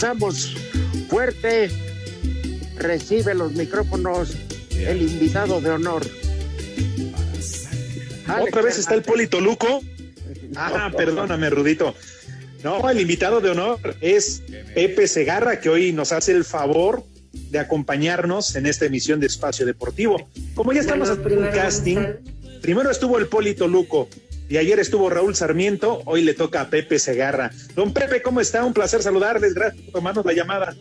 Empezamos fuerte. Recibe los micrófonos el invitado de honor. Alex Otra vez está el. Polito Luco. Ah, perdóname, Rudito. No, el invitado de honor es Pepe Segarra, que hoy nos hace el favor de acompañarnos en esta emisión de Espacio Deportivo. Como ya estamos Bueno, haciendo un casting, primero estuvo el Polito Luco y ayer estuvo Raúl Sarmiento, hoy le toca a Pepe Segarra. Don Pepe, ¿cómo está? Un placer saludarles, gracias por tomarnos la llamada.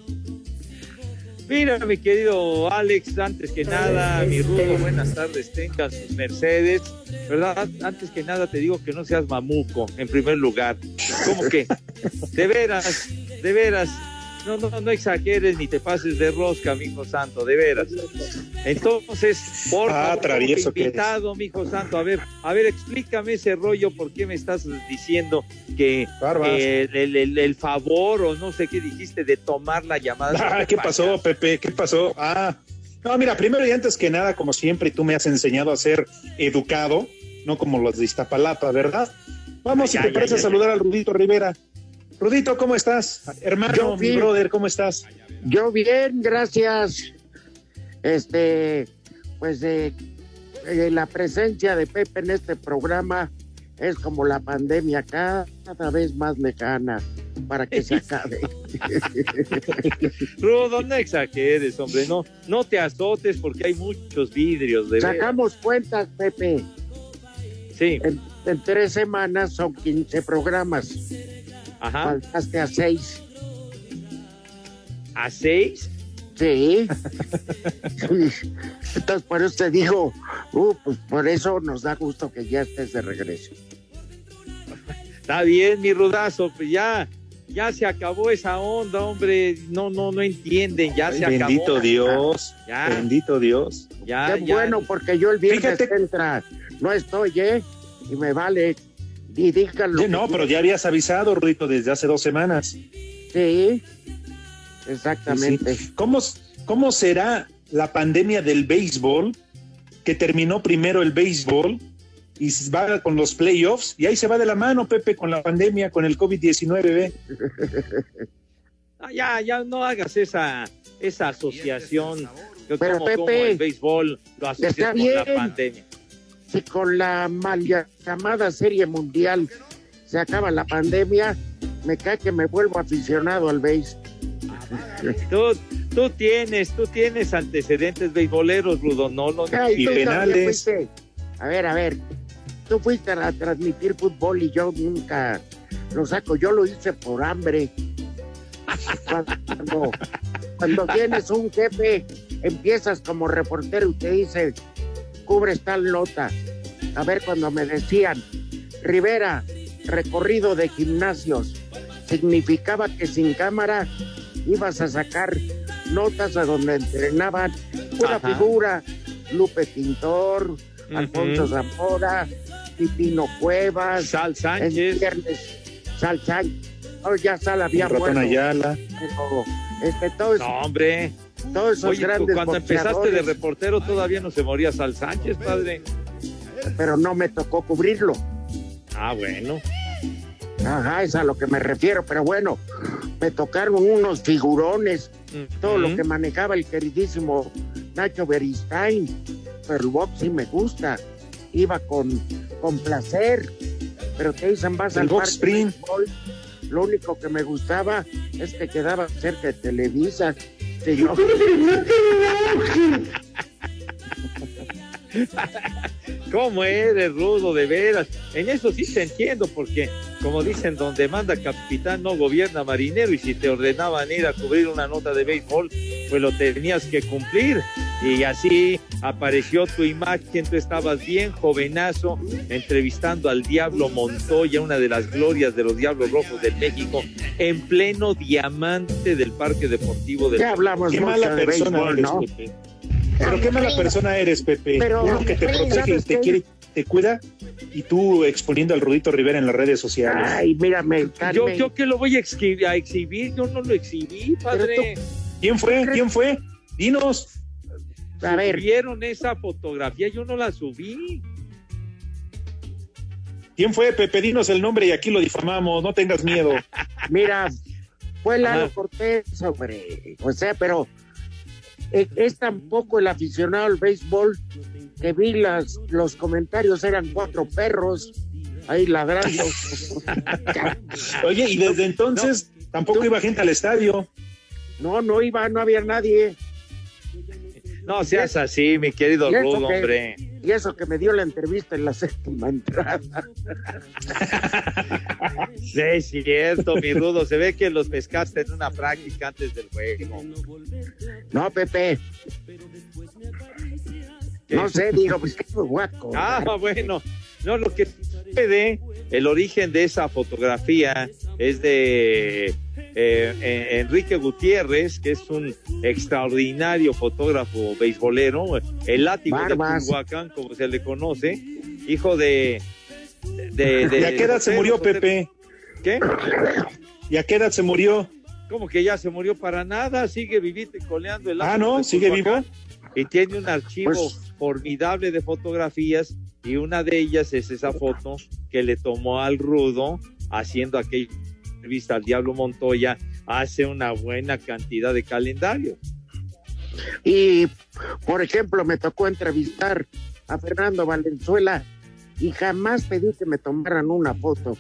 Mira, mi querido Alex, antes que nada, mi Rudo, buenas tardes, tengan sus Mercedes, ¿verdad? Antes que nada te digo que no seas mamuco, en primer lugar. ¿Cómo que? De veras, de veras, no, no, no exageres ni te pases de rosca, mijo santo, de veras. Entonces, por Ah, favor, travieso invitado, mijo santo, a ver, a ver, explícame ese rollo, ¿por qué me estás diciendo que eh, el, el- el favor o no sé qué dijiste de tomar la llamada? Ah, ¿Qué pasó, Pepe? ¿Qué pasó? Ah, no, mira, primero y antes que nada, como siempre, tú me has enseñado a ser educado, no como los de Iztapalapa, ¿verdad? Vamos, si Ya, te parece, a saludar al Rudito Rivera. Rudito, ¿cómo estás? Hermano, Yo mi bien. brother, ¿cómo estás? Yo bien, gracias. Este, pues eh, eh, la presencia de Pepe en este programa es como la pandemia cada vez más lejana para que se acabe. Rudo, no exageres, hombre, no, no te azotes porque hay muchos vidrios de. Sacamos cuentas, Pepe. Sí, En, en tres semanas son 15 programas. Ajá. Faltaste a seis. ¿A seis? Sí. Entonces, por eso te digo, uh, pues por eso nos da gusto que ya estés de regreso. Está bien, mi rudazo, pues ya, ya se acabó esa onda, hombre. No, no, no entienden, ya se Bendito acabó. Dios, Ya. bendito Dios. Ya, Qué ya. bueno, porque yo el viernes Fíjate- entra no estoy, ¿eh? Y me vale. Y. Sí, no, pero ya habías avisado, Rudito, desde hace dos semanas. Sí, exactamente. ¿Cómo, ¿Cómo será la pandemia del béisbol? Que terminó primero el béisbol y va con los playoffs y ahí se va de la mano, Pepe, con la pandemia, con el COVID-19, ve. Ah, ya, ya no hagas esa, esa asociación. que Pero, como, como Pepe, el béisbol lo asocias está con la pandemia. Si con la mal llamada Serie Mundial se acaba la pandemia, me cae que me vuelvo aficionado al béis. Tú, tú tienes, tú tienes antecedentes beisboleros, Rudo, no, no, no. Ay, Y penales. A ver, a ver. Tú fuiste a transmitir fútbol y yo nunca lo saco. Yo lo hice por hambre. Cuando, cuando tienes un jefe, empiezas como reportero y te dice, cubres tal nota. A ver, cuando me decían, Rivera, recorrido de gimnasios, significaba que sin cámara ibas a sacar notas a donde entrenaban una Ajá. figura, Lupe Pintor, Alfonso. Zamora, Pipino Cuevas, Sal el Sánchez. viernes Sal Sánchez. Oh, ya Sal había muerto, Ayala. pero este, todos, No, hombre. Todos esos Oye, grandes cuando empezaste de reportero todavía no se moría Sal Sánchez, padre. pero no me tocó cubrirlo. Ah, bueno. Ajá, es a lo que me refiero, pero bueno, me tocaron unos figurones todo lo que manejaba el queridísimo Nacho Beristain, pero el box sí me gusta, iba con, con placer, pero te dicen vas El al box parque béisbol, lo único que me gustaba es que quedaba cerca de Televisa. Yo- ¿Cómo eres, Rudo, de veras? En eso sí te entiendo, porque como dicen, donde manda capitán no gobierna marinero, y si te ordenaban ir a cubrir una nota de béisbol, pues lo tenías que cumplir. Y así apareció tu imagen, tú estabas bien jovenazo, entrevistando al Diablo Montoya, una de las glorias de los Diablos Rojos de México, en pleno diamante del Parque Deportivo del ya hablamos Qué mala de persona béisbol, eres, ¿no? Pepe. Pero qué mala persona eres, Pepe. Pero, Uno que te protege, ¿sabes te qué? quiere, te cuida, y tú exponiendo al Rudito Rivera en las redes sociales. Ay, mírame, Yo, Carmen. yo que lo voy a exhibir, a exhibir, yo no lo exhibí, padre. ¿Quién fue? ¿Quién fue? Dinos. A ver, Vieron esa fotografía, yo no la subí. ¿Quién fue, Pepe? Dinos el nombre y aquí lo difamamos. No tengas miedo. Mira, fue Lalo Ajá. Cortés, hombre. O sea, pero eh, es tampoco el aficionado al béisbol que vi las, los comentarios, eran cuatro perros ahí ladrando. Oye, y desde entonces tampoco iba gente al estadio. no, no iba, no había nadie. No seas así, mi querido ¿Y eso Rudo, hombre. Y eso que me dio la entrevista en la séptima entrada. Sí, es cierto, mi Rudo. Se ve que los pescaste en una práctica antes del juego. No, Pepe. No sé, digo, pues qué guaco. Ah, bueno. No, lo que sucede, el origen de esa fotografía es de eh, Enrique Gutiérrez, que es un extraordinario fotógrafo beisbolero, el látigo Barbas. de Culhuacán, como se le conoce, hijo de... de, de- ¿Y a qué edad se murió, José- Pepe? ¿Qué? ¿Y a qué edad se murió? Como que ya se murió para nada, sigue vivito y coleando el Ah, látigo ¿no? de ¿Sigue vivo? y tiene un archivo Pues- formidable de fotografías y una de ellas es esa foto que le tomó al Rudo haciendo aquella entrevista al Diablo Montoya hace una buena cantidad de calendario. Y, por ejemplo, me tocó entrevistar a Fernando Valenzuela y jamás pedí que me tomaran una foto.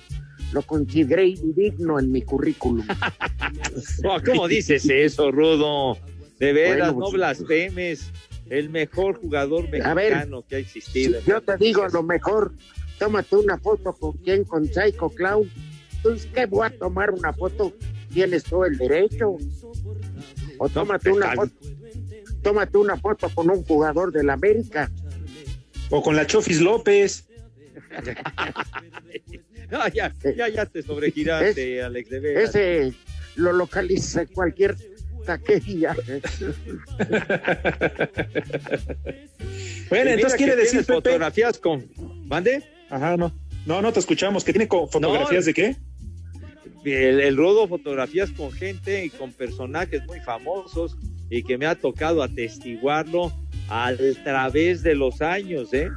Lo consideré indigno en mi currículum. ¿Cómo dices eso, Rudo? De veras, Bueno, no pues- blasfemes. El mejor jugador ver, mexicano que ha existido. Yo te digo, lo mejor, tómate una foto con quién, con Psycho Clown. Entonces, ¿qué voy a tomar una foto? Tienes todo el derecho. O tómate una está- foto. Tómate una foto con un jugador del América. ¿O con la Chofis López? No, ya, ya, ya te sobregiraste, Alex, de. Ese lo localiza en cualquier taquería. Bueno, entonces quiere decir, Pepe. fotografías con... ¿Mande? Ajá, no. No, no te escuchamos. ¿Que tiene fotografías No. de qué? el, el rodo fotografías con gente y con personajes muy famosos y que me ha tocado atestiguarlo a través de los años, ¿eh?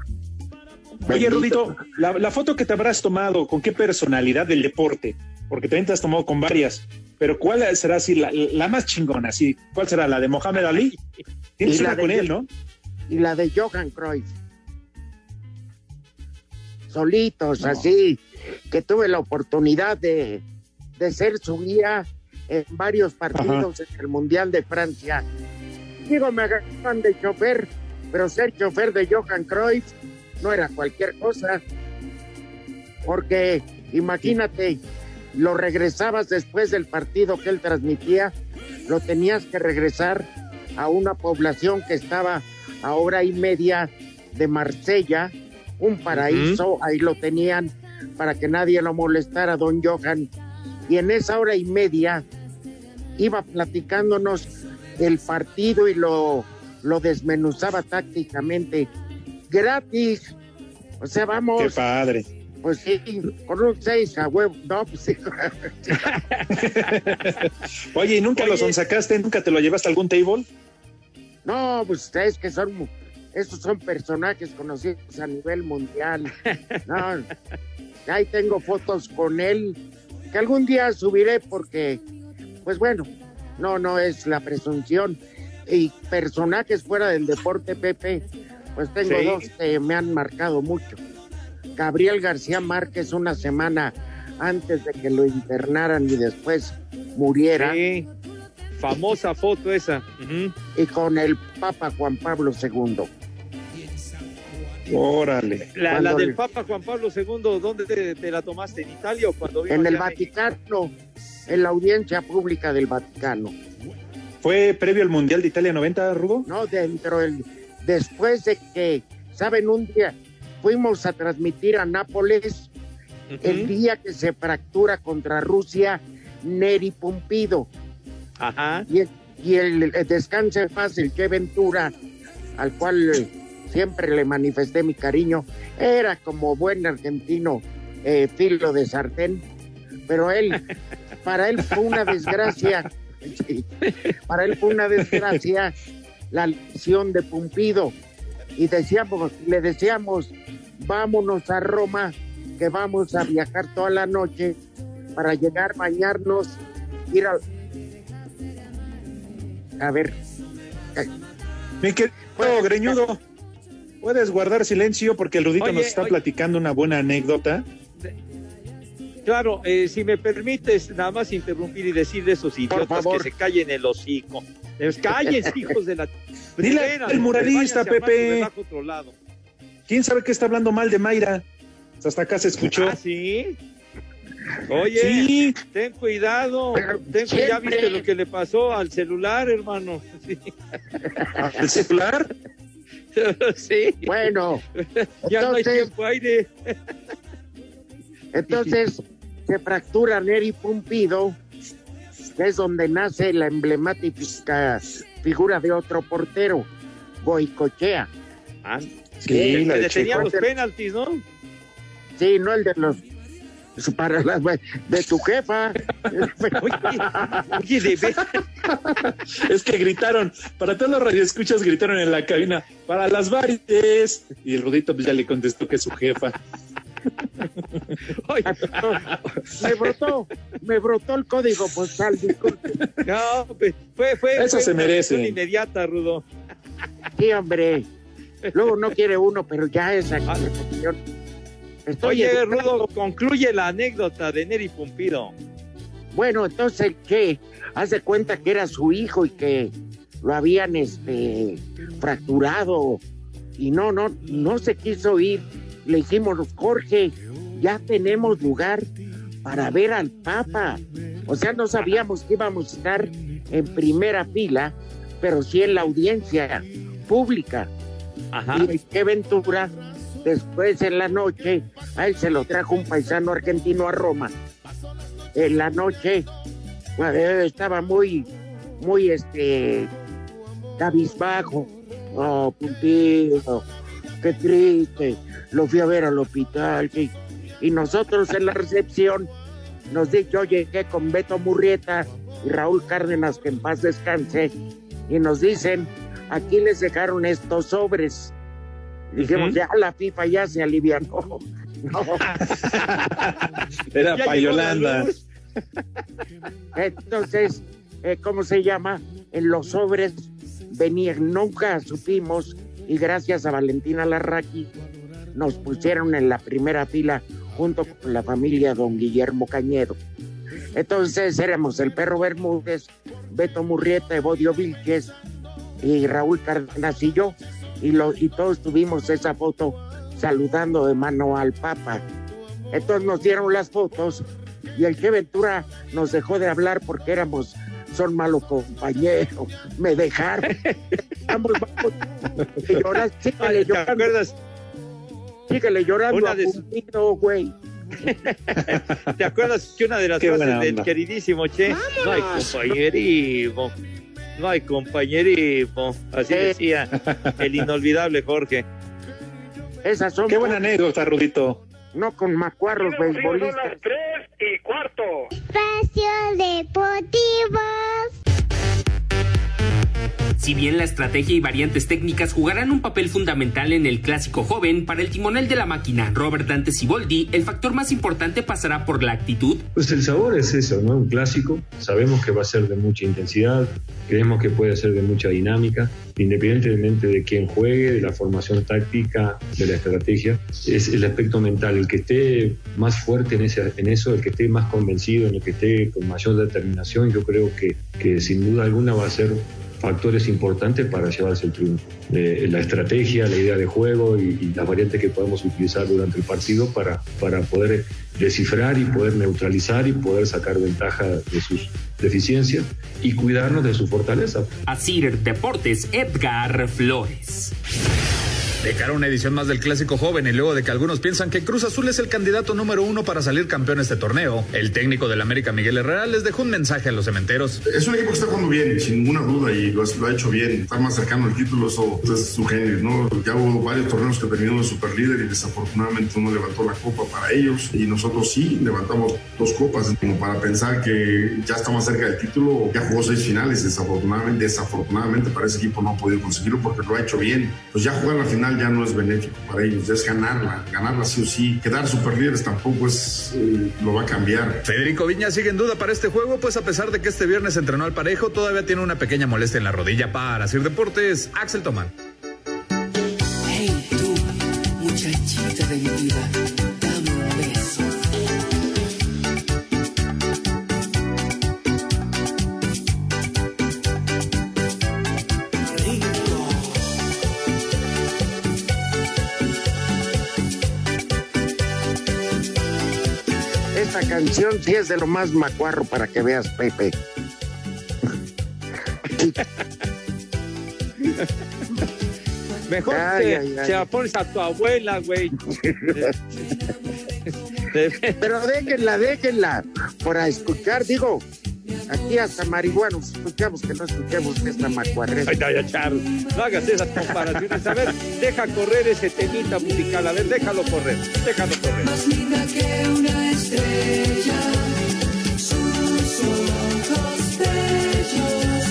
Oye, Rudito, la, la foto que te habrás tomado, ¿con qué personalidad del deporte? Porque también te has tomado con varias. Pero ¿cuál será así la, la más chingona? Así, ¿Cuál será? ¿La de Mohamed Ali? Tienes una con él, ¿no? y la de Johan Cruyff. Solitos, No. así, que tuve la oportunidad de, de ser su guía en varios partidos en el Mundial de Francia. Digo, me agarraban de chofer, pero ser chofer de Johan Cruyff no era cualquier cosa. Porque imagínate, lo regresabas después del partido que él transmitía, lo tenías que regresar a una población que estaba a hora y media de Marsella, un paraíso, ahí lo tenían para que nadie lo molestara, don Johan. Y en esa hora y media iba platicándonos el partido y lo, lo desmenuzaba tácticamente gratis. O sea, Qué vamos, padre. Pues sí, con un seis a huevo, no, pues sí. Oye, ¿y nunca Oye. lo sonsacaste? ¿Nunca te lo llevaste a algún table? No, pues ustedes que son, estos son personajes conocidos a nivel mundial. No, ahí tengo fotos con él que algún día subiré porque, pues bueno, No, no es la presunción. Y personajes fuera del deporte, Pepe, pues tengo Sí. dos que me han marcado mucho. Gabriel García Márquez una semana antes de que lo internaran y después muriera. Sí. Famosa foto esa. Y con el Papa Juan Pablo II. Órale. La, la del el- Papa Juan Pablo II, ¿dónde te, te la tomaste? ¿En Italia o cuando vino En el? Vaticano, en la audiencia pública del Vaticano. ¿Fue previo al Mundial de Italia 90, Rudo? No, dentro del. Después de que, ¿saben? Un día fuimos a transmitir a Nápoles el día que se fractura contra Rusia Neri Pumpido. Ajá. Y, el- y el, en paz, el que Ventura, al cual siempre le manifesté mi cariño, era como buen argentino, eh, filo de sartén, pero él, para él fue una desgracia, sí, para él fue una desgracia la lesión de Pumpido. Y decíamos, le decíamos, vámonos a Roma, que vamos a viajar toda la noche para llegar, bañarnos, ir a... A ver, Mi querido Greñudo, puedes guardar silencio porque el Rudito Oye, nos está oye. platicando una buena anécdota. Claro, eh, si me permites nada más interrumpir y decirle a esos idiotas favor. que se callen el hocico. Les callen, hijos de la... Dile al muralista, Pepe. otro lado. ¿Quién sabe que está hablando mal de Mayra? Hasta acá se escuchó. Ah, sí. Oye, Sí, ten cuidado. Ten, ya viste lo que le pasó al celular, hermano. Sí. el celular. sí. bueno, Ya no hay entonces, tiempo aire. entonces se fractura Neri Pumpido, que es donde nace la emblemática figura de otro portero, Goicochea. Ah, Sí, la que de detenía los penaltis, ¿no? Sí, no el de los para las de tu jefa. Oye, de ver- Es que gritaron, para todos los radioescuchas gritaron en la cabina, para las varices. Y el Rudito pues ya le contestó que es su jefa. Oye, me brotó, me brotó el código postal, disculpe. no, fue, fue, Eso fue se merece. inmediata, Rudo. Sí, hombre. Luego no quiere uno, pero ya esa Ah. cuestión. Estoy Oye, educando. Rudo, concluye la anécdota de Neri Pumpido. Bueno, entonces que hace cuenta que era su hijo y que lo habían este fracturado y no, no, no se quiso ir. Le dijimos, Jorge, ya tenemos lugar para ver al Papa. O sea, no sabíamos que íbamos a estar en primera fila, pero sí en la audiencia pública. Y qué ventura, después en la noche, a él se lo trajo un paisano argentino a Roma. En la noche eh, estaba muy, muy este cabizbajo. Oh, puntito, qué triste. Lo fui a ver al hospital. Y nosotros en la recepción nos dijo, yo llegué con Beto Murrieta y Raúl Cárdenas, que en paz descanse, y nos dicen, aquí les dejaron estos sobres. Dijimos, ya la FIFA ya se alivianó. No, Era Ya pa' llegó la Yolanda. luz. entonces, eh, ¿cómo se llama? En los sobres venían, nunca supimos, y gracias a Valentina Larraqui, nos pusieron en la primera fila junto con la familia don Guillermo Cañedo. Entonces éramos el perro Bermúdez, Beto Murrieta, Evodio Vilches y Raúl Cárdenas y yo, y, lo, y todos tuvimos esa foto saludando de mano al Papa. Entonces nos dieron las fotos y el que Ventura nos dejó de hablar porque éramos, son malos compañeros, me dejaron. Vamos. Y llorar, síguele Ay, ¿Te llorando, acuerdas, síguele llorando Una a de- güey. ¿Te acuerdas que una de las Qué frases del onda. queridísimo Che? No hay compañerismo. No hay compañerismo. Así Sí. decía el inolvidable Jorge. Esas son Qué buena anécdota, Rudito. no con macuarros beisbolistas. tres y cuarto. Espacio Deportivo. Si bien la estrategia y variantes técnicas jugarán un papel fundamental en el clásico joven, para el timonel de la máquina, Robert Dante Siboldi, el factor más importante pasará por la actitud. Pues el sabor es eso, ¿no? Un clásico. Sabemos que va a ser de mucha intensidad, creemos que puede ser de mucha dinámica, independientemente de quién juegue, de la formación táctica, de la estrategia. Es el aspecto mental, el que esté más fuerte en, ese, en eso, el que esté más convencido, en el que esté con mayor determinación, yo creo que, que sin duda alguna va a ser factores importantes para llevarse el triunfo. Eh, la estrategia, la idea de juego y, las variantes que podemos utilizar durante el partido para, para poder descifrar y poder neutralizar y poder sacar ventaja de sus deficiencias y cuidarnos de su fortaleza. Asir Deportes, Edgar Flores. De cara a una edición más del Clásico Joven y luego de que algunos piensan que Cruz Azul es el candidato número uno para salir campeón este torneo, el técnico del América Miguel Herrera les dejó un mensaje a los cementeros. Es un equipo que está jugando bien, sin ninguna duda, y lo, ha hecho bien. Está más cercano al título, eso es su genio, ¿no? Ya hubo varios torneos que terminó de superlíder y desafortunadamente uno levantó la copa para ellos y nosotros sí levantamos dos copas, como para pensar que ya está más cerca del título. Ya jugó seis finales, desafortunadamente, desafortunadamente para ese equipo no ha podido conseguirlo porque lo ha hecho bien. Pues ya jugar la final ya no es benéfico para ellos, ya es ganarla, ganarla sí o sí. Quedar superlíderes tampoco es, eh, lo va a cambiar. Federico Viña sigue en duda para este juego, pues a pesar de que este viernes entrenó al parejo, todavía tiene una pequeña molestia en la rodilla. Para Sir Deportes, Axel Tomán. Hey, tú, muchachita de mi vida, canción sí es de lo más macuarro para que veas, Pepe. Mejor Ay, te, ay, ay. se la pones a tu abuela, güey. Pero déjenla, déjenla. Para escuchar, digo, aquí hasta marihuanos escuchamos que no escuchemos esta macuarrera. Ay, no, ya, Charles, no hagas esas comparaciones. A ver, deja correr ese temita musical. A ver, déjalo correr. Déjalo correr. Más linda que una estrella, sus ojos bellos,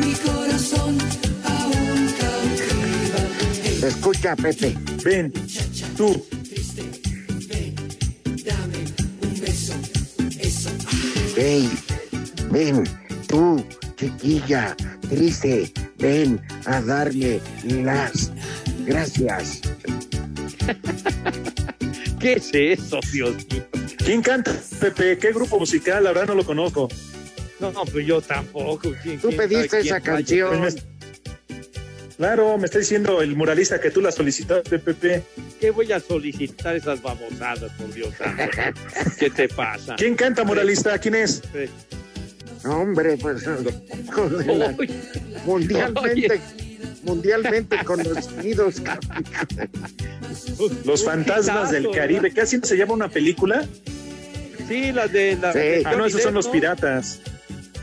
mi corazón aún cautiva. Escucha, Pepe. Ven, tú. Dame un beso, eso. Ven, ven, tú, chiquilla, triste, ven a darme las gracias. ¿Qué es eso, Dios mío? ¿Quién canta, Pepe? ¿Qué grupo musical? La verdad no lo conozco. No, no, pues yo tampoco. ¿Quién- Tú quién pediste sabe esa canción. Pues me- Claro, me está diciendo el muralista que tú la solicitaste, Pepe. ¿Qué voy a solicitar esas babosadas, por Dios santo? ¿Qué te pasa? ¿Quién canta, muralista? ¿Quién es? Hombre, pues uy, mundialmente, conocidos. Los fantasmas del Caribe. ¿Qué así se llama una película? Sí, las de... La, Sí. de Ah, no, esos son los ¿no? piratas.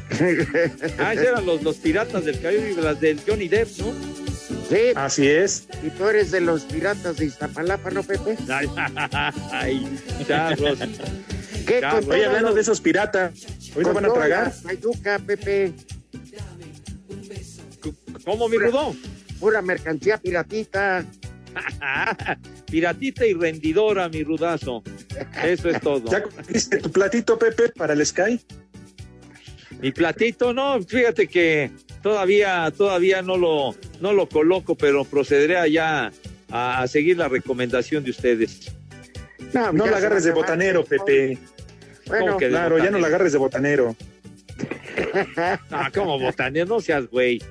Ah, esos eran los, los piratas del Caribe, las del Johnny Depp, ¿no? Sí, Así es. y tú eres de los piratas de Iztapalapa, ¿no, Pepe? Ay, ay, charros. ¿Qué Oye, hablando de esos piratas, ¿hoy no van a tragar? la Mayuca, Pepe, ¿Cómo, mi rudo? pura mercancía piratita. Piratita y rendidora, mi rudazo. Eso es todo. ¿Ya comiste tu platito, Pepe, para el Sky? Mi platito, no, fíjate que todavía, todavía no lo, no lo coloco, pero procederé allá a, a seguir la recomendación de ustedes. No, No la agarres de botanero, Pepe. Bueno, ¿Cómo que de Claro, ya no la agarres de botanero. Ah, como botanero, no seas güey.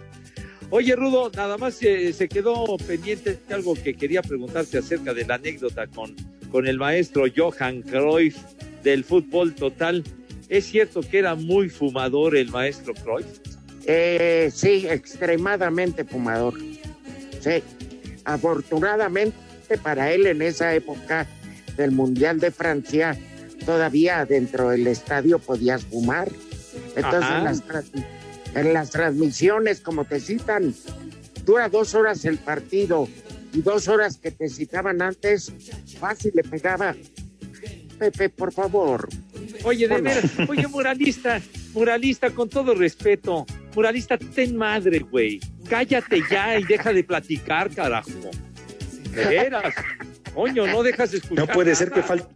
Oye, Rudo, nada más eh, se quedó pendiente de algo que quería preguntarte acerca de la anécdota con, con el maestro Johan Cruyff del fútbol total. ¿Es cierto que era muy fumador el maestro Cruyff? Eh, sí, extremadamente fumador. Sí, afortunadamente para él en esa época del Mundial de Francia, todavía dentro del estadio podías fumar. Entonces Ajá. las, en las transmisiones, como te citan, dura dos horas el partido y dos horas que te citaban antes, fácil le pegaba. Pepe, por favor. Oye, de veras, oye, muralista, muralista, con todo respeto, Muralista, ten madre, güey. Cállate ya y deja de platicar, carajo. De veras. Coño, no dejas de escuchar. No puede ser que falta.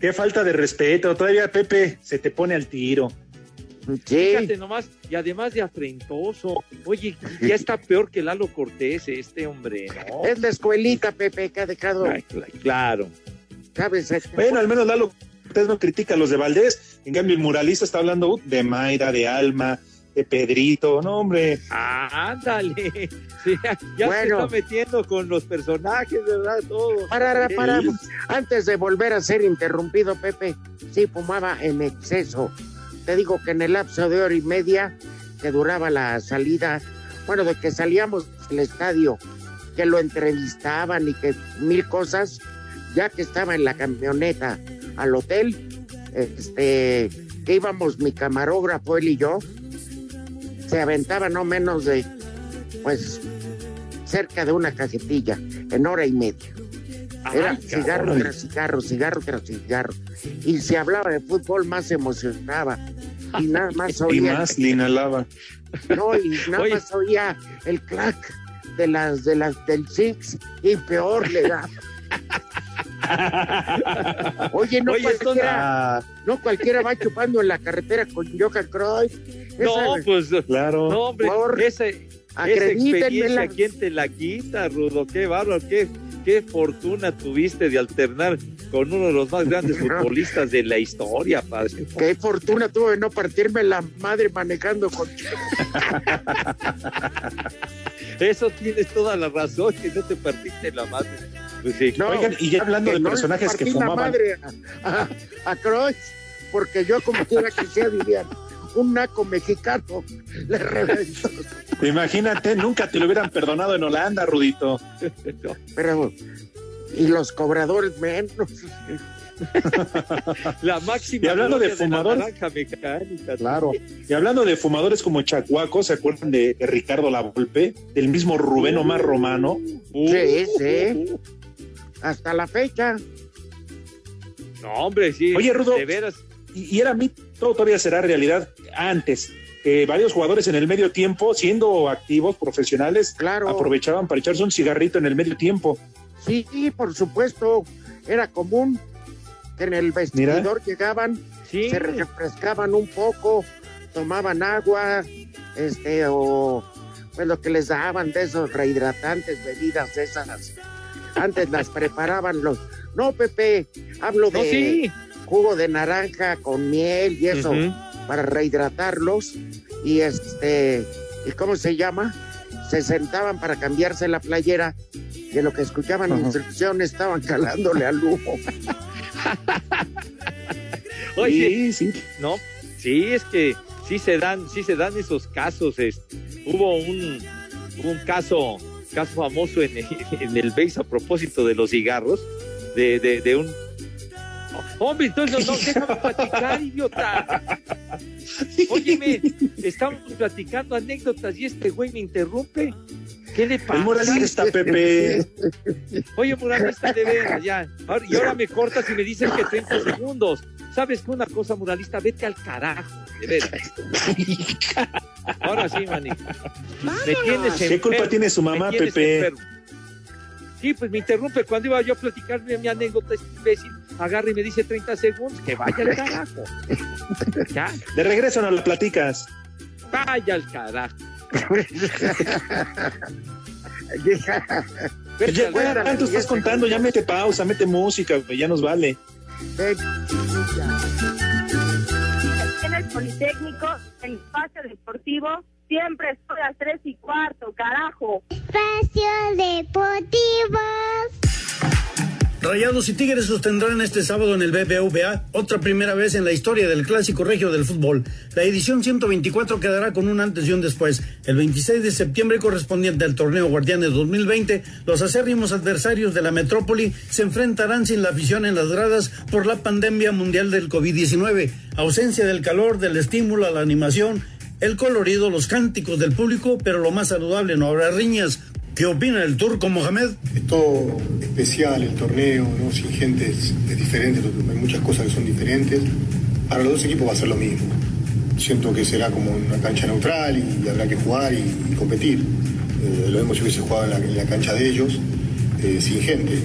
Qué falta de respeto. Todavía Pepe se te pone al tiro. Fíjate nomás, y además de afrentoso. Oye, ya está peor que Lalo Cortés, este hombre, ¿no? Es la escuelita, Pepe, que ha dejado. Ay, claro. ¿Sabes? Bueno, al menos Lalo Cortés no critica a los de Valdés. En cambio, el muralista está hablando de Mayra, de Alma, de Pedrito. No, hombre. Ah, ándale. Sí, ya Bueno. se está metiendo con los personajes, ¿verdad? Todo. Para, Sí. para, antes de volver a ser interrumpido, Pepe, sí fumaba en exceso. Te digo que en el lapso de hora y media que duraba la salida, bueno, de que salíamos del estadio, que lo entrevistaban y que mil cosas, ya que estaba en la camioneta al hotel, este, que íbamos mi camarógrafo, él y yo, se aventaba no menos de, pues, cerca de una cajetilla, en hora y media. Era Ay, cigarro tras cigarro, cigarro tras cigarro. Y si hablaba de fútbol, más se emocionaba. Y nada más Y oía. más le inhalaba. No, y nada Oye. más oía el clac de las, de las del Six y peor le da. Oye, no Oye, cualquiera, no cualquiera va chupando en la carretera con Johan Cruyff. No, Esa- pues, claro. no, hombre, Por- esa, esa experiencia, ¿quién te la quita, Rudo? Qué bárbaro, qué, qué fortuna tuviste de alternar con uno de los más grandes futbolistas de la historia, padre. Qué fortuna tuve de no partirme la madre manejando con Eso tienes toda la razón, que no te partiste la madre. Pues sí. No, Oigan, y ya hablando de no personajes que fumaban. madre a, a, a Cruyff, porque yo como quiera que sea un naco mexicano le reventó. Imagínate, nunca te lo hubieran perdonado en Holanda, Rudito. Pero, y los cobradores menos. La máxima Y hablando de fumadores- naranja mecánica. Claro. Y hablando de fumadores como Chacuaco, ¿se acuerdan de, Ricardo Lavolpe? Del mismo Rubén Omar Romano. Sí, sí. Hasta la fecha. No, hombre, sí. Oye, Rudo. De veras. Y, y era mí, todo todavía será realidad antes. Que varios jugadores en el medio tiempo, siendo activos, profesionales, Claro. aprovechaban para echarse un cigarrito en el medio tiempo. Sí, por supuesto, era común que en el vestidor llegaban, Sí. se refrescaban un poco, tomaban agua, este, o pues lo que les daban de esos rehidratantes, bebidas esas. Antes las preparaban los. No, Pepe, hablo No, de sí. Jugo de naranja con miel y eso para rehidratarlos. Y este, ¿y cómo se llama? Se sentaban para cambiarse la playera y en lo que escuchaban Ajá. instrucciones estaban calándole al humo. Oye, Sí, sí. no, sí, es que sí se dan, sí se dan esos casos. es- hubo un, un caso, caso famoso en, en el base a propósito de los cigarros, de, de, de un hombre, entonces no, no déjame platicar, idiota. Óyeme, estamos platicando anécdotas y este güey me interrumpe. ¿Qué le pasa? El moralista, Pepe. Oye, muralista, de veras, ya. Ahora- y ahora me cortas y me dices que 30 segundos. ¿Sabes qué una cosa, muralista? Vete al carajo, de veras. Ahora sí, tienes ¿Qué culpa tiene su mamá, Pepe? enfermo. Sí, pues me interrumpe cuando iba yo a platicar de mi anécdota, este imbécil agarra y me dice 30 segundos, que vaya al carajo. Ya, De regreso no la platicas. vaya al carajo. Ya, Cuéntale, ¿Cuánto estás contando? Ya mete pausa, mete música, güey, ya nos vale. En el Politécnico, el espacio deportivo, siempre estoy a las tres y cuarto, carajo. Espacio Deportivo. Rayados y Tigres sostendrán este sábado en el BBVA otra primera vez en la historia del clásico regio del fútbol. La edición 124 quedará con un antes y un después. El 26 de septiembre correspondiente al torneo Guardianes 2020, los acérrimos adversarios de la metrópoli se enfrentarán sin la afición en las gradas por la pandemia mundial del COVID-19. Ausencia del calor, del estímulo a la animación, el colorido, los cánticos del público, pero lo más saludable, no habrá riñas. ¿Qué opina el turco Mohamed? Es todo especial el torneo, ¿no? sin gente es, diferente, hay muchas cosas que son diferentes. Para los dos equipos va a ser lo mismo. siento que será como una cancha neutral y habrá que jugar y, competir. Eh, lo mismo si hubiese jugado en la, en la cancha de ellos, eh, sin gente.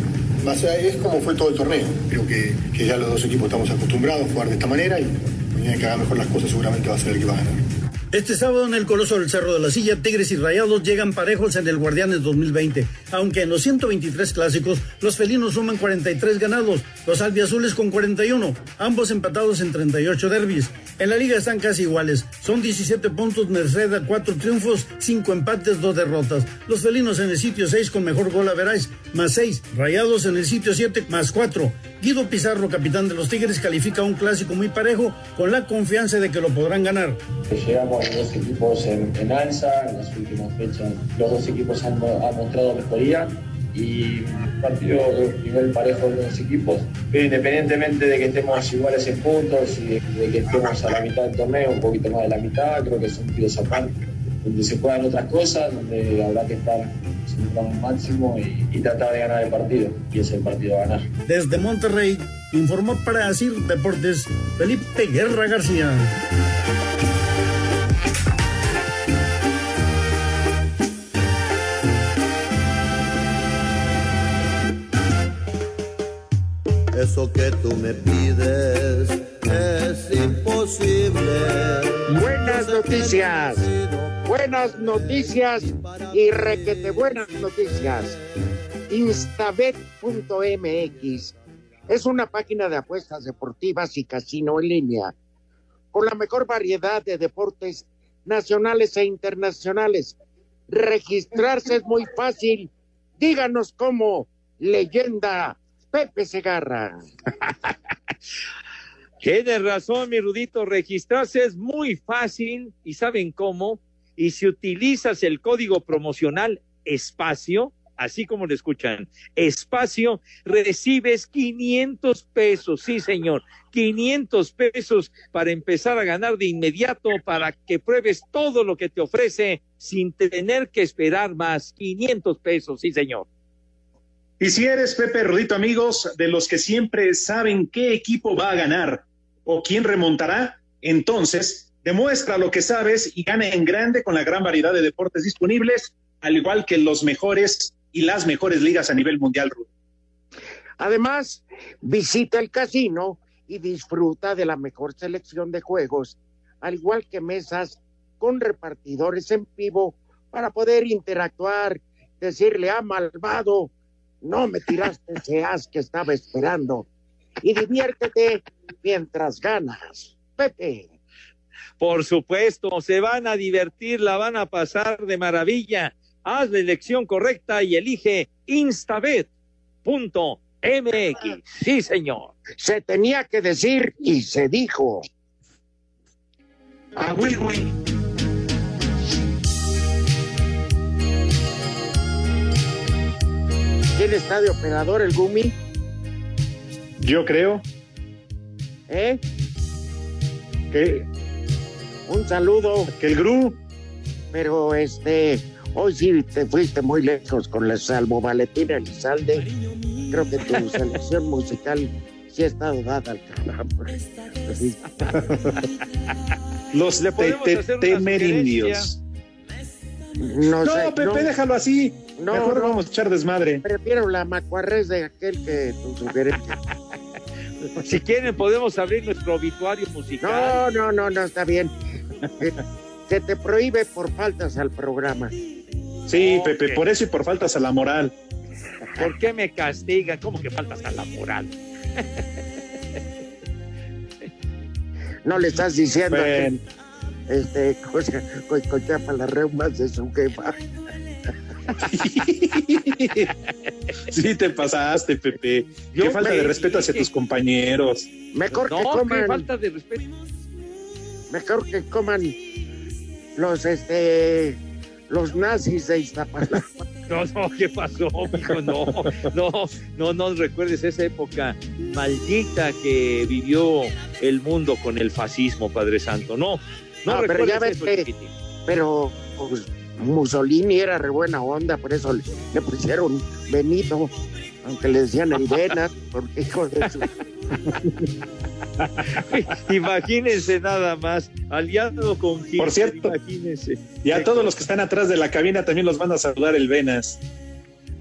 Es como fue todo el torneo. Creo que, que ya los dos equipos estamos acostumbrados a jugar de esta manera y mañana que haga mejor las cosas seguramente va a ser el que va a ganar. Este sábado en el Coloso del Cerro de la Silla, Tigres y Rayados llegan parejos en el Guardianes 2020, aunque en los 123 clásicos los felinos suman 43 ganados, los albiazules con 41, ambos empatados en 38 derbis. En la liga están casi iguales, son 17 puntos Merced a 4 triunfos, 5 empates, 2 derrotas. Los felinos en el sitio 6 con mejor gol a veráis, más 6, Rayados en el sitio 7 más 4. Guido Pizarro, capitán de los Tigres, califica un clásico muy parejo con la confianza de que lo podrán ganar. Los dos equipos en, en, alza, en las últimas fechas los dos equipos han, han mostrado mejoría y partido nivel parejo de los equipos, pero independientemente de que estemos iguales en puntos y de, de, que estemos a la mitad del torneo, un poquito más de la mitad, creo que son partidos aparte, donde se juegan otras cosas, donde habrá que estar siempre un máximo y, y, tratar de ganar el partido, y es el partido a ganar. Desde Monterrey, informó para Asir Deportes Felipe Guerra García. Eso que tú me pides es imposible. Buenas noticias, buenas noticias y requete buenas noticias. Instabet.mx es una página de apuestas deportivas y casino en línea con la mejor variedad de deportes nacionales e internacionales. Registrarse es muy fácil. Díganos cómo, leyenda Pepe Segarra. Tienes razón, mi Rudito. Registrarse es muy fácil y saben cómo. Y si utilizas el código promocional espacio, así como lo escuchan, espacio, recibes 500 pesos, sí señor, 500 pesos para empezar a ganar de inmediato, para que pruebes todo lo que te ofrece sin tener que esperar más, 500 pesos, sí señor. Y si eres Pepe Rudito, amigos, de los que siempre saben qué equipo va a ganar o quién remontará, entonces demuestra lo que sabes y gana en grande con la gran variedad de deportes disponibles, al igual que los mejores y las mejores ligas a nivel mundial. Además, visita el casino y disfruta de la mejor selección de juegos, al igual que mesas con repartidores en vivo para poder interactuar, decirle a malvado no me tiraste ese as que estaba esperando. Y diviértete mientras ganas. Pepe. Por supuesto, se van a divertir, la van a pasar de maravilla. Haz la elección correcta y elige instabet.mx. Sí, señor. Se tenía que decir y se dijo. Ah, güey, güey. ¿Quién está de operador, el Gumi? Yo creo. ¿Eh? ¿Qué? Un saludo. Que el Gru. Pero este, hoy sí te fuiste muy lejos con la salvo Valentina Elizalde. Creo que tu selección musical sí ha estado dada al carajo. Sí. Los te, te, temerindios. No, no sé, Pepe, no. déjalo así. No, Mejor no. vamos a echar desmadre. Prefiero la macuarrez de aquel que tu sugerencia. Si quieren, podemos abrir nuestro obituario musical. No, no, no, no, está bien. Eh, Se te prohíbe por faltas al programa. Sí. Pepe, por eso y por faltas a la moral. ¿Por qué me castigan? ¿Cómo que faltas a la moral? No le estás diciendo Bueno. que este cosa coicotea para las reumas de su jefa. Sí, te pasaste, Pepe. Yo Qué falta de respeto hacia tus compañeros. Mejor que No, qué coman, falta de respeto. mejor que coman los este los nazis de Iztapalapa. No, no, ¿qué pasó, mijo? No, no, no, no recuerdes esa época maldita que vivió el mundo con el fascismo, Padre Santo. No, no, No, pero ya recuerdes ves eso, que- chiquitín. Pero pues, Mussolini era re buena onda, por eso le, le pusieron Benito, aunque le decían el Venas, porque hijo de su... Imagínense nada más, aliado con Hitler, Por cierto, imagínense. Y a todos los que están atrás de la cabina también los van a saludar el Venas.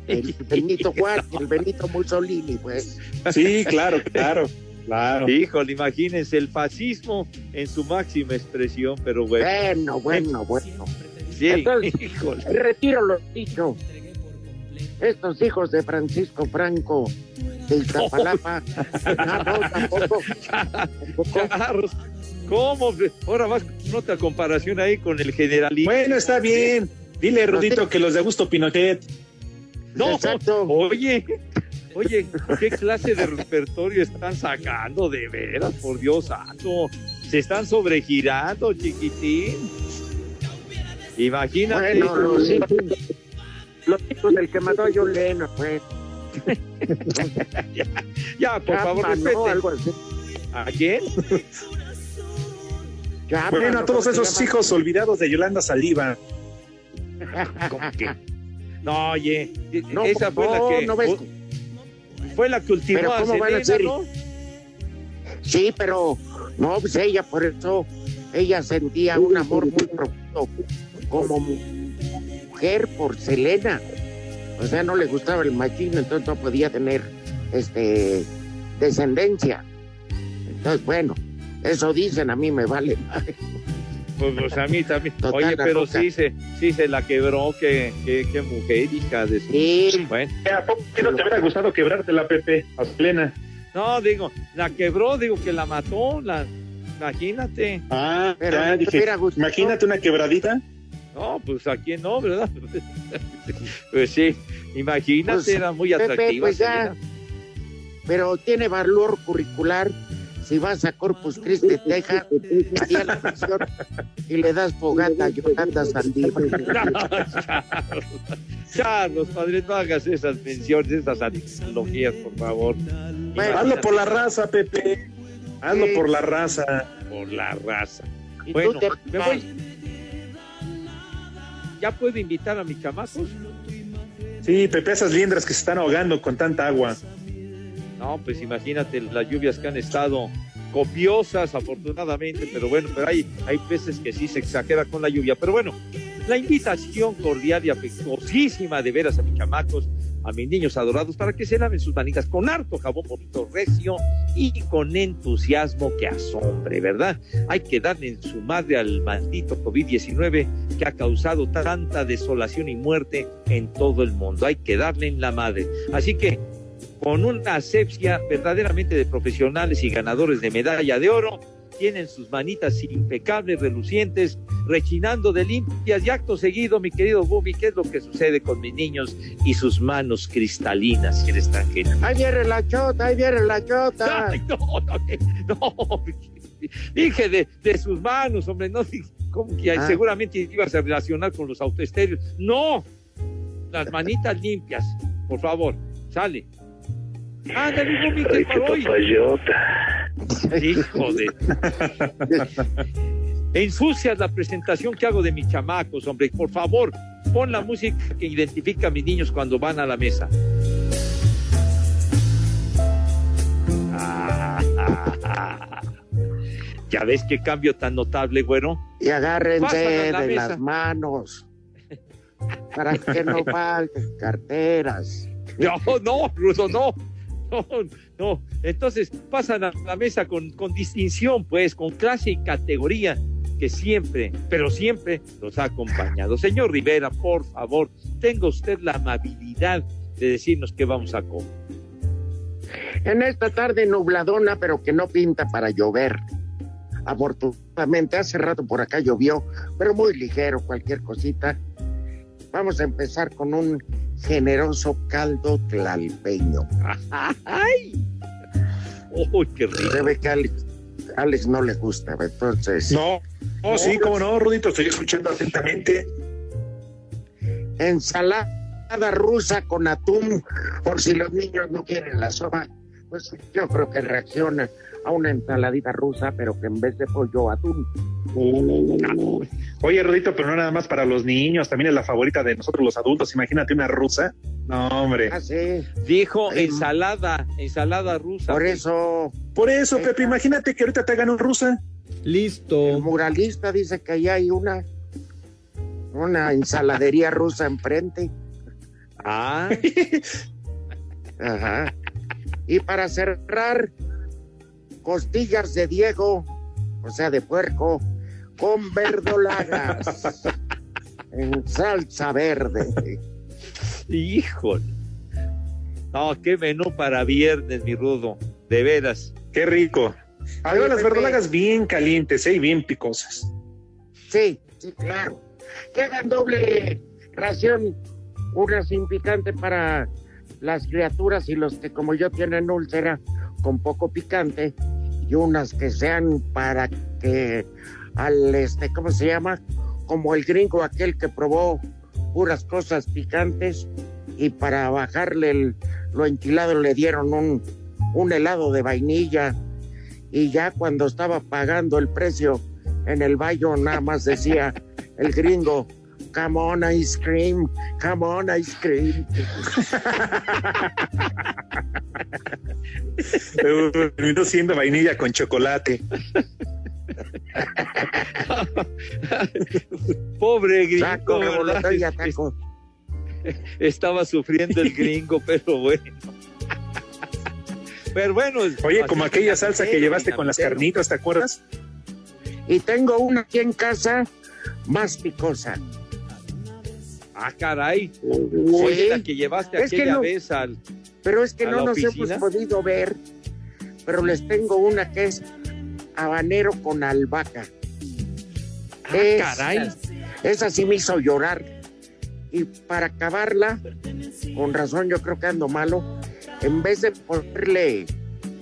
El Benito Juárez, el Benito Mussolini, pues. Sí, claro, claro, claro. Híjole, imagínense el fascismo en su máxima expresión, pero bueno. Bueno, bueno, bueno. Sí, Entonces, híjole. retiro lo dicho. Estos hijos de Francisco Franco de Iztapalapa. no, no, tampoco. Charros, ¿Cómo? Ahora vas con otra comparación ahí con el generalito. Bueno, está bien. Dile, Rudito, que los de Augusto Pinochet. No, oye, oye, ¿qué clase de repertorio están sacando? De veras, por Dios santo. Se están sobregirando, chiquitín. Imagínate. Bueno, los hijos, los hijos del que mató a John Lennon, pues. ya, ya, por favor, Chapman, ¿no? respete. Algo así. ¿A quién? Chapman, Bueno, a todos ¿Cómo se esos llama? hijos olvidados de Yolanda Saliva. ¿Cómo que? No, oye, No, esa fue la no, que no ves- fue la que ultimó Pero a ¿cómo van a Selena, ser? ¿no? Sí, pero no, pues ella, por eso, ella sentía un amor muy profundo como mujer por Selena. O sea, no le gustaba el machín, entonces no podía tener este descendencia. Entonces, bueno, eso dicen, a mí me vale. Pues, pues, a mí también. Total, Oye, pero sí se, sí se la quebró, que, que, que mujer, hija de su... Sí. Bueno, ¿A poco no te hubiera gustado quebrarte la Pepe a plena? no, digo, la quebró, digo que la mató, la, imagínate. Ah, Pero dije, imagínate una quebradita. No, pues a quién no, ¿verdad? pues sí, imagínate, Pues, era muy Pepe, atractiva. pues pero tiene valor curricular. Si vas a Corpus Christi, Texas, ahí a la prisión y le das fogata a Yolanda Saldívar. Charlos, Charlos, padre, no hagas esas menciones, esas analogías, por favor. Bueno, Hazlo por la raza, Pepe. Hazlo Sí. por la raza. por la raza. Bueno, te- me voy. ¿Ya puedo invitar a mis chamacos? Sí, Pepe, esas liendras que se están ahogando con tanta agua. No, pues imagínate las lluvias que han estado copiosas, afortunadamente, pero bueno, pero hay, hay veces que sí se exagera con la lluvia. Pero bueno, la invitación cordial y afectuosísima de veras a mis chamacos, a mis niños adorados, para que se laven sus manitas con harto jabón bonito, recio y con entusiasmo que asombre, ¿verdad? Hay que darle en su madre al maldito COVID-19 que ha causado tanta desolación y muerte en todo el mundo. Hay que darle en la madre. Así que con una asepsia verdaderamente de profesionales y ganadores de medalla de oro, tienen sus manitas impecables, relucientes, rechinando de limpias y acto seguido, mi querido Bumi, ¿qué es lo que sucede con mis niños y sus manos cristalinas, el extranjero? Ahí viene la chota, ahí viene la chota. Ay, no, no, no, dije de, de sus manos, hombre, no, como que Ah. seguramente ibas a relacionar con los autoestéreos. No, las manitas limpias, por favor, sale. Ándale, Bumi, que es para hoy. Hijo de. Ensucias la presentación que hago de mis chamacos, hombre. Por favor, pon la música que identifica a mis niños cuando van a la mesa. Ya ves qué cambio tan notable, güero. Y agárrense la de mesa. las manos para que no falten carteras. No, no, Ruso, no. No, no. Entonces pasan a la mesa con, con distinción, pues, con clase y categoría que siempre, pero siempre los ha acompañado. Señor Rivera, por favor, tenga usted la amabilidad de decirnos qué vamos a comer. En esta tarde nubladona, pero que no pinta para llover. Afortunadamente, hace rato por acá llovió, pero muy ligero, cualquier cosita. Vamos a empezar con un generoso caldo tlalpeño. ¡Ay! ¡Uy, qué rico! Se ve que a Alex, Alex no le gusta, entonces. No, oh, sí, cómo no, Rudito, estoy escuchando atentamente. Ensalada rusa con atún, por si los niños no quieren la sopa. Pues yo creo que reacciona a una ensaladita rusa, pero que en vez de pollo, atún. Oye, Rudito, pero no nada más para los niños, también es la favorita de nosotros los adultos. Imagínate una rusa. No, hombre. Ah, sí. Dijo Ay, ensalada, ensalada rusa. Por eso, Por eso, Pepe, imagínate que ahorita te hagan un rusa. el Listo. muralista dice que allá hay una, una ensaladería rusa enfrente. Ah, Ajá. Y para cerrar, costillas de Diego, o sea, de puerco, con verdolagas en salsa verde. híjole. No, qué menú para viernes, mi rudo. De veras. Qué rico. Además, las verdolagas bien calientes, ¿eh? Y bien picosas. Sí, sí, claro. Que hagan doble ración, una sin picante para las criaturas y los que como yo tienen úlcera con poco picante y unas que sean para que al este, ¿cómo se llama? Como el gringo aquel que probó puras cosas picantes y para bajarle el- lo enchilado le dieron un, un helado de vainilla y ya cuando estaba pagando el precio en el baño nada más decía el gringo, come on ice cream, come on ice cream. Terminó siendo vainilla con chocolate. Pobre gringo, revoltoya, taco. Estaba sufriendo el gringo, pero bueno. Pero bueno. Oye, como aquella salsa que llevaste con las carnitas, ¿te acuerdas? Y tengo una aquí en casa más picosa. Ah, caray. Sí. Oye, la que llevaste Es que aquella no- vez al. Pero es que ¿A no nos oficina? hemos podido ver. Pero les tengo una que es habanero con albahaca. Ah, Esa- caray. Esa sí me hizo llorar. Y para acabarla, con razón yo creo que ando malo, en vez de ponerle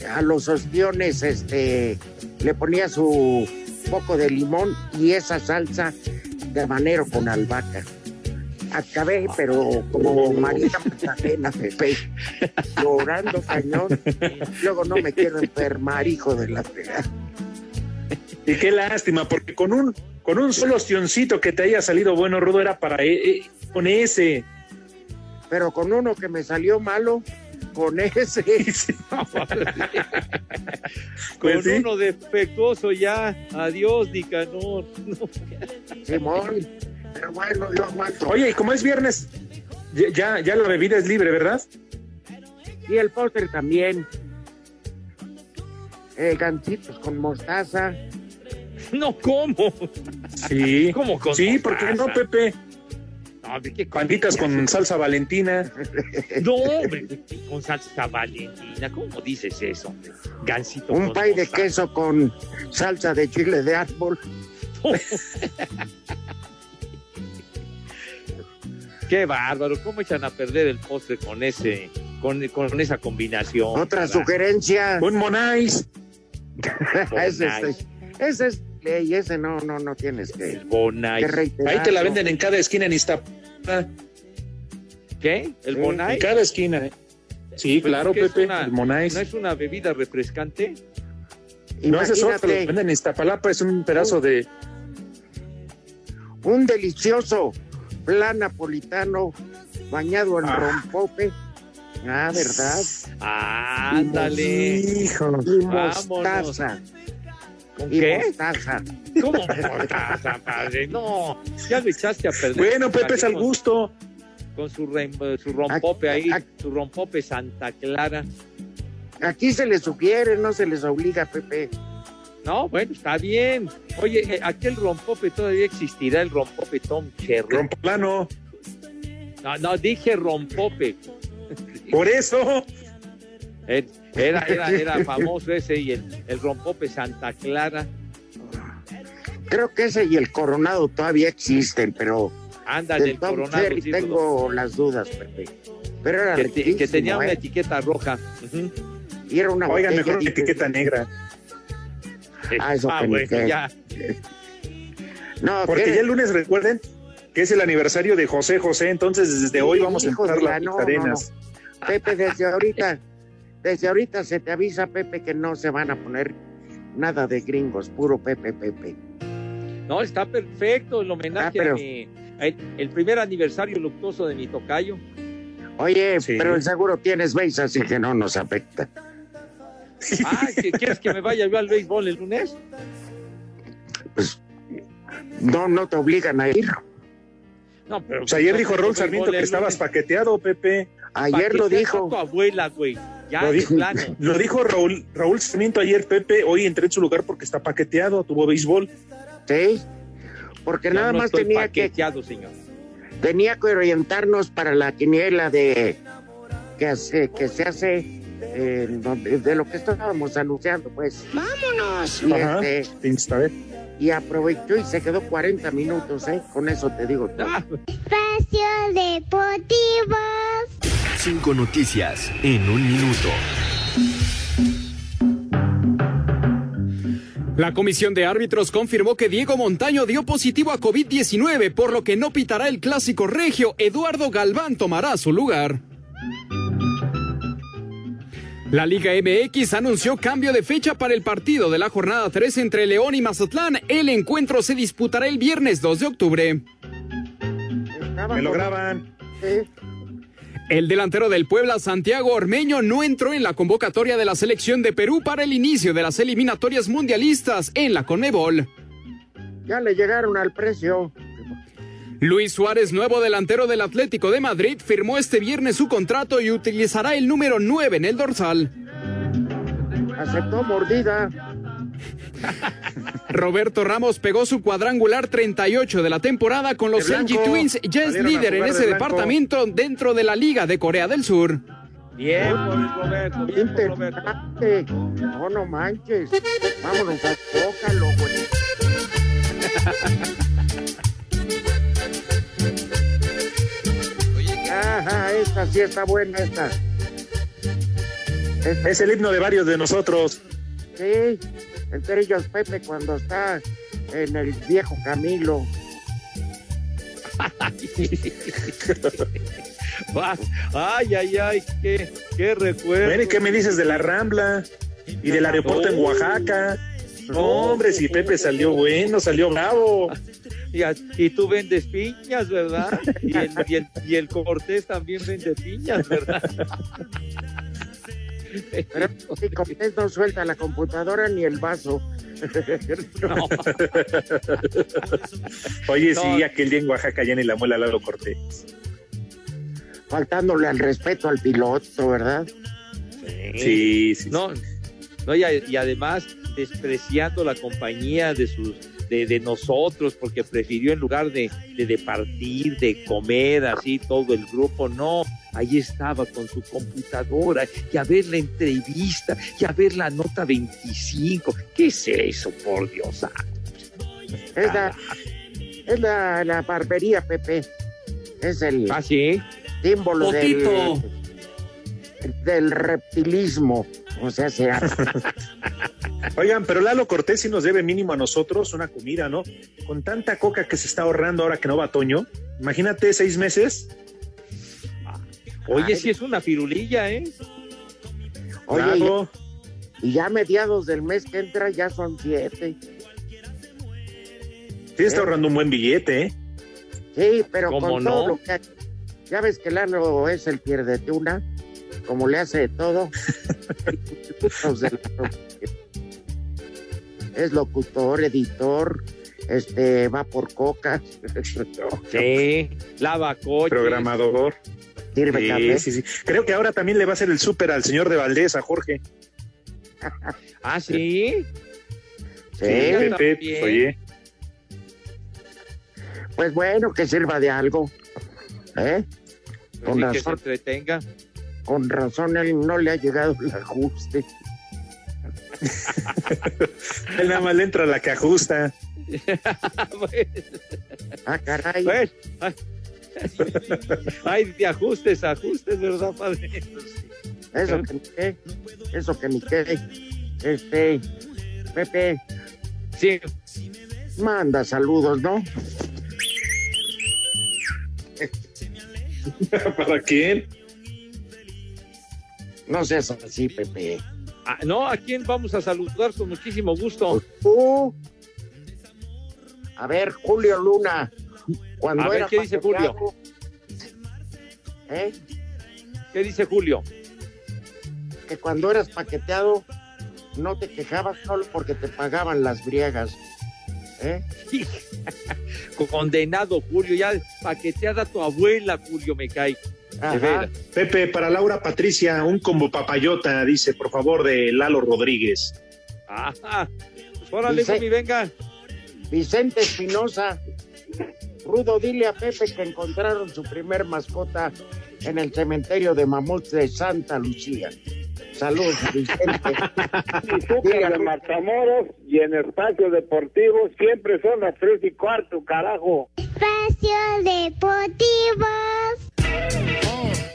a los ostiones, este, le ponía su poco de limón y esa salsa de habanero con albahaca. Acabé, pero como María Magdalena, Pepe, llorando cañón. Luego no me quiero enfermar, hijo de la fregada. Y qué lástima, porque con un, con un solo ostioncito que te haya salido bueno, Rudo, era para e- e- con ese. Pero con uno que me salió malo, con ese. Con Pues sí. uno defectuoso ya. Adiós, Nicanor. No. Simón. Pero bueno, yo aguanto. Oye, y como es viernes, ya, ya, la bebida es libre, ¿verdad? Y el póster también. Eh, gancitos con mostaza. No, ¿cómo? Sí. ¿Cómo con Sí, ¿por qué no, mostaza? Pepe? No, ¿de qué Panditas con salsa valentina. No, hombre, con salsa valentina. ¿Cómo dices eso? hombre? Gansito. Un pay de queso con salsa de chile de árbol. Qué bárbaro. ¿Cómo echan a perder el postre con ese, con, con esa combinación? Otra ¿verdad? sugerencia. Un monais. ese, es, ese es ley, ese no, no, no tienes que, El Bonais. que. Ahí te la venden en cada esquina en Iztapalapa. ¿Qué? ¿El Sí. Bonais? En cada esquina. ¿eh? Sí, Pues claro, es que es Pepe. una- el monais. ¿No es una bebida refrescante? No, ese es otro. Lo Imagínate venden en Iztapalapa. Es un pedazo de. un delicioso plan napolitano bañado en Ah. rompope. Ah, ¿verdad? Ándale. Hijo. Y Vámonos. mostaza. ¿Con Y qué? mostaza. ¿Cómo mostaza, padre? No, ya lo echaste a perder. Bueno, Pepe, es al gusto. Con su, rem- su rompope ahí, su rompope Santa Clara. Aquí se les sugiere, no se les obliga, Pepe. No, bueno, está bien. Oye, eh, aquel rompope todavía existirá, el rompope Tom Cherry. Romplano. No, no, dije rompope. Por eso. Era, era, era famoso ese y el, el rompope Santa Clara. Creo que ese y el coronado todavía existen, pero del el Tom coronado. Cherry sí, tengo las dudas, Pepe. Pero era que, te- que tenía una ¿eh? etiqueta roja. Y era una Oigan, botella mejor una etiqueta negra. Ah, eso Ah, bueno, ya. No, Porque ¿qué? ya el lunes recuerden que es el aniversario de José José, entonces desde hoy vamos a empezar la- las no, arenas. Pepe, desde ahorita, desde ahorita se te avisa, Pepe, que no se van a poner nada de gringos, puro Pepe, Pepe. No, está perfecto el homenaje Ah, pero- a mi- a el, el primer aniversario luctuoso de mi tocayo. Oye, pero el seguro tienes base, así que no nos afecta. Ah, ¿que ¿quieres que me vaya yo al béisbol el lunes? No, no te obligan a ir. No, pero. Pues ayer dijo Raúl Sarmiento que estabas paqueteado, Pepe. Ayer lo dijo. tu abuela, güey. Ya, Lo dijo, plano. lo dijo Raúl, Raúl Sarmiento ayer, Pepe. Hoy entré en su lugar porque está paqueteado, tuvo béisbol. Sí, porque Ya nada no más tenía que, paqueteado, señor. tenía que orientarnos para la quiniela de que, hace, que se hace eh, de lo que estábamos anunciando, pues. ¡Vámonos! Y, Ajá, este, y aprovechó y se quedó 40 minutos, ¿eh? Con eso te digo todo. Espacio Deportivo. Cinco noticias en un minuto. La comisión de árbitros confirmó que Diego Montaño dio positivo a COVID-19, por lo que no pitará el clásico regio. Eduardo Galván tomará su lugar. La Liga MX anunció cambio de fecha para el partido de la jornada 3 entre León y Mazatlán. El encuentro se disputará el viernes 2 de octubre. Me lo graban. Sí. El delantero del Puebla, Santiago Ormeño, no entró en la convocatoria de la selección de Perú para el inicio de las eliminatorias mundialistas en la Conmebol. Ya le llegaron al precio. Luis Suárez, nuevo delantero del Atlético de Madrid, firmó este viernes su contrato y utilizará el número 9 en el dorsal. Aceptó mordida. Roberto Ramos pegó su cuadrangular 38 de la temporada con los LG. Twins. Ya es líder en ese de departamento dentro de la Liga de Corea del Sur. Bien Roberto, bien Roberto. No, no manches. Vámonos a Zócalo, güey. Ajá, esta sí está buena, esta. Esta- Es el himno de varios de nosotros. Sí, entre ellos Pepe cuando está en el viejo Camilo. Ay, ay, ay, qué, qué recuerdo. Bueno, ¿y qué me dices de la Rambla? Y del aeropuerto en Oaxaca. No, hombre, si Pepe salió bueno, salió bravo. Y, a- y tú vendes piñas, ¿verdad? Y el, y, el, y el Cortés también vende piñas, ¿verdad? Pero Cortés no suelta la computadora ni el vaso. No. Oye, No. sí, aquel día en Oaxaca ya ni la muela Lalo Cortés. Faltándole al respeto al piloto, ¿verdad? Sí, sí. No, no y, a- y además despreciando la compañía de sus de, de nosotros porque prefirió en lugar de, de, de partir, de comer así todo el grupo, no, ahí estaba con su computadora y a ver la entrevista y a ver la nota 25, ¿qué es eso, por Dios? Es la, es la, la barbería, Pepe. Es el ¿Ah, sí? símbolo del, del reptilismo. O sea, se Oigan, pero Lalo Cortés sí nos debe mínimo a nosotros una comida, ¿no? Con tanta coca que se está ahorrando ahora que no va Toño. Imagínate seis meses. Oye, sí es una firulilla, ¿eh? Oye, y ya a mediados del mes que entra ya son siete. Sí está ahorrando un buen billete, ¿eh? Sí, pero ¿Cómo con no? todo lo que... Ya ves que Lalo es el pierdete una, como le hace de todo. Es locutor, editor, este, va por coca. Sí, lava coches. Programador. Sirve Sí, café. sí, sí. Creo que ahora también le va a hacer el súper al señor de Valdés, a Jorge. Ah, sí. Sí, Pepe, pues, oye. Pues bueno, que sirva de algo. ¿Eh? Con Así que se razón, entretenga. con razón él no le ha llegado el ajuste. Él nada más le entra a la que ajusta. Ah, caray. Bueno, ay, ay, de ajustes, ajustes, ¿verdad, padre? Eso que ni qué. Eso que ni qué. Este, Pepe, Sí, manda saludos, ¿no? ¿Para quién? No seas así, Pepe. Ah, no, ¿a quién vamos a saludar con muchísimo gusto? Tú. A ver, Julio Luna. Cuando A ver, ¿qué dice Julio? ¿Eh? ¿Qué dice Julio? Que cuando eras paqueteado no te quejabas solo porque te pagaban las briegas. ¿Eh? Condenado, Julio, ya paqueteada tu abuela, Julio, me cae. De veras. Pepe, para Laura Patricia, un combo papayota, dice, por favor, de Lalo Rodríguez. Ajá. Pues órale, venga. Vicente Espinosa. Rudo, dile a Pepe que encontraron su primer mascota en el cementerio de mamuts de Santa Lucía. Saludos, Vicente. A de Matamoros y en espacio deportivo siempre son las tres y cuarto, carajo. Espacio Deportivo.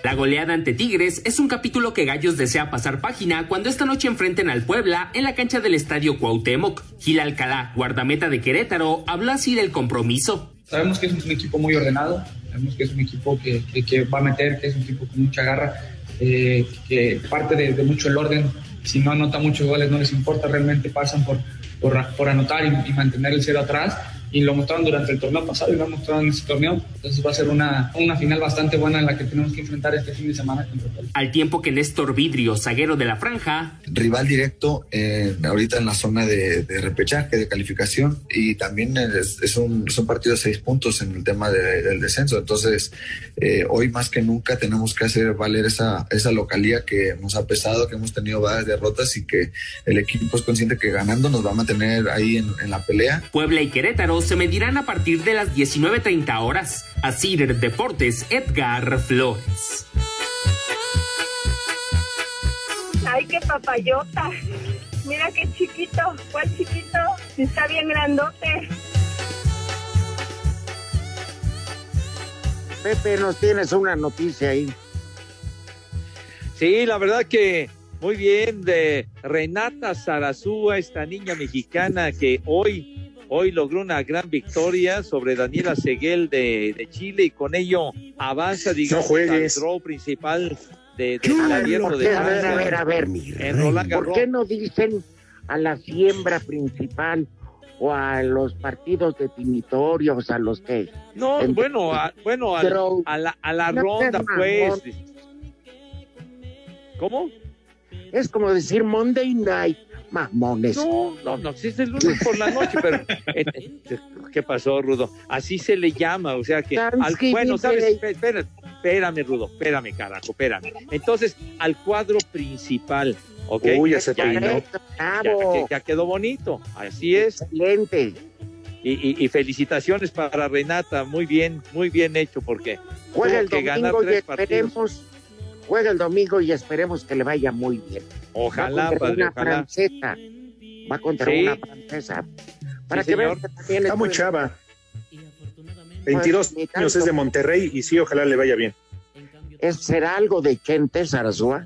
La goleada ante Tigres es un capítulo que Gallos desea pasar página cuando esta noche enfrenten al Puebla en la cancha del Estadio Cuauhtémoc. Gil Alcalá, guardameta de Querétaro, habló así del compromiso. Sabemos que es un equipo muy ordenado, sabemos que es un equipo que, va a meter, que es un equipo con mucha garra, eh, que parte de, mucho el orden. Si no anota muchos goles no les importa, realmente pasan por, por, por anotar y, y mantener el cero atrás. Y lo mostraron durante el torneo pasado y lo han mostrado en este torneo. Entonces va a ser una, una final bastante buena en la que tenemos que enfrentar este fin de semana contra Puebla. Al tiempo que Néstor Vidrio, zaguero de la franja, rival directo eh, ahorita en la zona de, de repechaje, de calificación, y también es, es un, es un partido de seis puntos en el tema de- del descenso. Entonces, eh, hoy más que nunca tenemos que hacer valer esa, esa localía que nos ha pesado, que hemos tenido varias derrotas y que el equipo es consciente que ganando nos va a mantener ahí en, en la pelea. Puebla y Querétaro se medirán a partir de las 19.30 horas. A Cider Deportes, Edgar Flores. Ay, qué papayota. Mira qué chiquito. ¿Cuál chiquito? Está bien grandote. Pepe, nos tienes una noticia ahí. Sí, la verdad que muy bien de Renata Sarazúa, esta niña mexicana que hoy, hoy logró una gran victoria sobre Daniela Seguel de, de Chile y con ello avanza, digamos, No al draw principal de, del lo abierto de a ver, a ver, a ver. ¿Por qué no dicen a la siembra principal o a los partidos definitorios, a los que... No, en- bueno, a, bueno, Draw. a, la, a la No ronda, pues. ¿Cómo? Es como decir Monday Night, mamones. No, no, no, sí es el lunes por la noche, pero eh, eh, ¿qué pasó, Rudo? Así se le llama, o sea que al, bueno, sabes, espérame, espérame, Rudo, espérame, carajo, espérame. Entonces, al cuadro principal, ¿ok? Uy, ya se ya, Bravo. ya- ya quedó bonito, así es. Excelente. Y, y- y felicitaciones para Renata, muy bien, muy bien hecho, porque Juega tuvo el que ganar domingo y tres partidos. esperemos, juega el domingo y esperemos que le vaya muy bien. Ojalá, Va contra padre, una ojalá. francesa. Va contra Sí. una francesa. Para Sí, que vean señor. que también Está muy chava. 22 Pues, años es de Monterrey y sí, ojalá le vaya bien. ¿Es, ¿Será algo de Chente Sarazúa?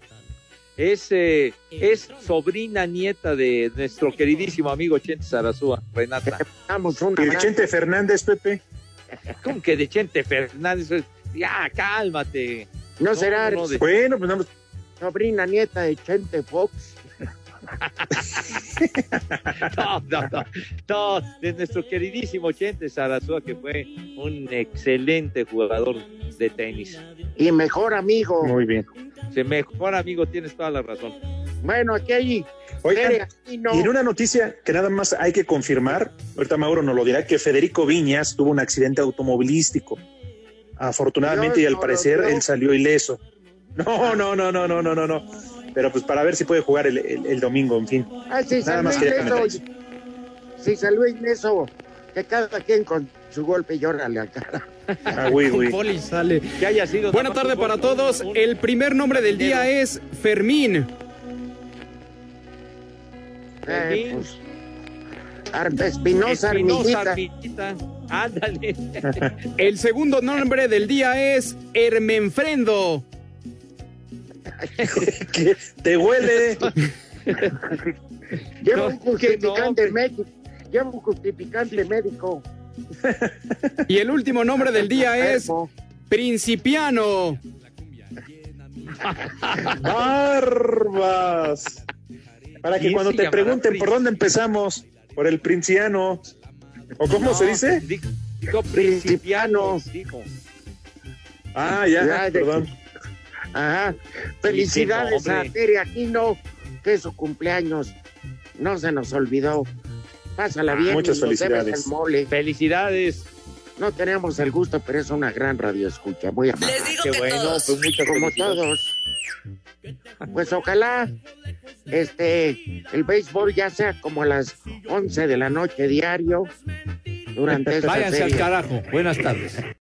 Es, eh, es sobrina nieta de nuestro queridísimo amigo Chente Sarazúa, Renata. ¿Y el abrazo. Chente Fernández, Pepe? ¿Cómo que de Chente Fernández? Ya, cálmate. ¿No será no, de- Bueno, pues vamos. sobrina nieta de Chente Fox? No, no, no, no, de nuestro queridísimo Chente Sarazúa, que fue un excelente jugador de tenis. Y mejor amigo. Muy bien. Se mejor amigo, tienes toda la razón. Bueno, aquí hay... Oigan, y en una noticia que nada más hay que confirmar, ahorita Mauro nos lo dirá, que Federico Viñas tuvo un accidente automovilístico. Afortunadamente y al parecer él salió ileso. No, no, no, no, no, no, no, no. Pero pues para ver si puede jugar el, el- el domingo, en fin. Ah, sí, Nada más quería comentar Sí, salió ileso. Que cada quien con su golpe llora la cara. Ah, uy. Poli sale. Que haya sido Buena tarde para todos. El primer nombre del día es Fermín. Eh, pues, Ar- Espinosa Espinosa Armillita. Ándale. El segundo nombre del día es Hermenfrendo. ¿Qué? ¿Te huele? Lleva No, un justificante no, médico. Lleva un justificante médico. Y el último nombre del día es. Principiano. Barbas. Para que ¿Quién cuando te pregunten por dónde empezamos, por el princiano. ¿O cómo se dice? Di- Dijo principiano, dijo. Ah, ya, Ya, de- perdón. Ajá. Felicidades Sí, a hombre. Tere Aquino, que es su cumpleaños. No se nos olvidó. Pásala bien. Muchas y nos debes felicidades. el mole. Felicidades. No tenemos el gusto, pero es una gran radio escucha. Muy amable. Qué bueno, pues muchas Como todos. Pues ojalá este el béisbol ya sea como a las 11 de la noche diario durante esta Váyanse al carajo. Buenas tardes.